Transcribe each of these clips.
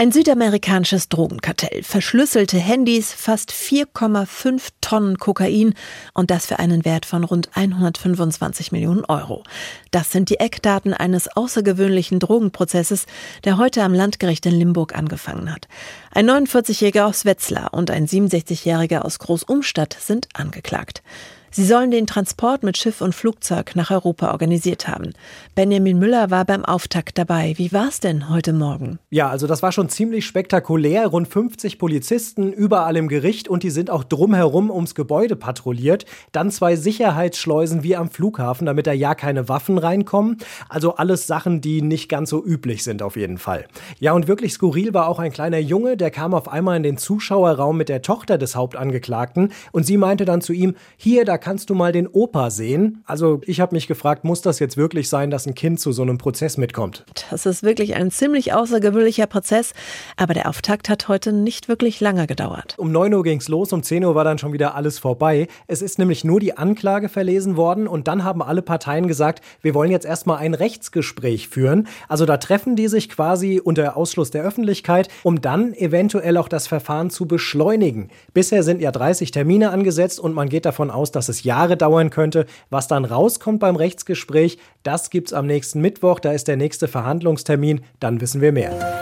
Ein südamerikanisches Drogenkartell, verschlüsselte Handys, fast 4,5 Tonnen Kokain und das für einen Wert von rund 125 Millionen Euro. Das sind die Eckdaten eines außergewöhnlichen Drogenprozesses, der heute am Landgericht in Limburg angefangen hat. Ein 49-Jähriger aus Wetzlar und ein 67-Jähriger aus Großumstadt sind angeklagt. Sie sollen den Transport mit Schiff und Flugzeug nach Europa organisiert haben. Benjamin Müller war beim Auftakt dabei. Wie war es denn heute Morgen? Ja, also das war schon ziemlich spektakulär. Rund 50 Polizisten überall im Gericht und die sind auch drumherum ums Gebäude patrouilliert. Dann zwei Sicherheitsschleusen wie am Flughafen, damit da ja keine Waffen reinkommen. Also alles Sachen, die nicht ganz so üblich sind auf jeden Fall. Ja, und wirklich skurril war auch ein kleiner Junge, der kam auf einmal in den Zuschauerraum mit der Tochter des Hauptangeklagten und sie meinte dann zu ihm, hier, da kannst du mal den Opa sehen. Also ich habe mich gefragt, muss das jetzt wirklich sein, dass ein Kind zu so einem Prozess mitkommt? Das ist wirklich ein ziemlich außergewöhnlicher Prozess, aber der Auftakt hat heute nicht wirklich lange gedauert. Um 9 Uhr ging es los, um 10 Uhr war dann schon wieder alles vorbei. Es ist nämlich nur die Anklage verlesen worden und dann haben alle Parteien gesagt, wir wollen jetzt erstmal ein Rechtsgespräch führen. Also da treffen die sich quasi unter Ausschluss der Öffentlichkeit, um dann eventuell auch das Verfahren zu beschleunigen. Bisher sind ja 30 Termine angesetzt und man geht davon aus, dass es Jahre dauern könnte. Was dann rauskommt beim Rechtsgespräch, das gibt's am nächsten Mittwoch. Da ist der nächste Verhandlungstermin. Dann wissen wir mehr.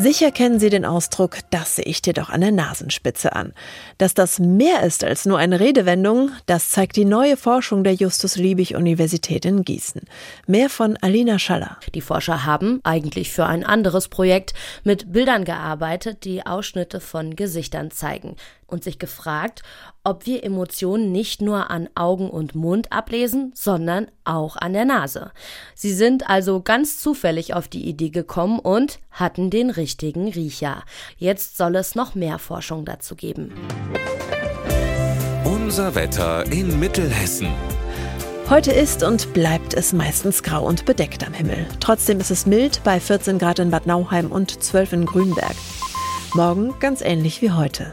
Sicher kennen Sie den Ausdruck, das sehe ich dir doch an der Nasenspitze an. Dass das mehr ist als nur eine Redewendung, das zeigt die neue Forschung der Justus-Liebig-Universität in Gießen. Mehr von Alina Schaller. Die Forscher haben eigentlich für ein anderes Projekt mit Bildern gearbeitet, die Ausschnitte von Gesichtern zeigen und sich gefragt, ob wir Emotionen nicht nur an Augen und Mund ablesen, sondern auch an der Nase. Sie sind also ganz zufällig auf die Idee gekommen und hatten den richtigen Riecher. Jetzt soll es noch mehr Forschung dazu geben. Unser Wetter in Mittelhessen. Heute ist und bleibt es meistens grau und bedeckt am Himmel. Trotzdem ist es mild bei 14 Grad in Bad Nauheim und 12 in Grünberg. Morgen ganz ähnlich wie heute.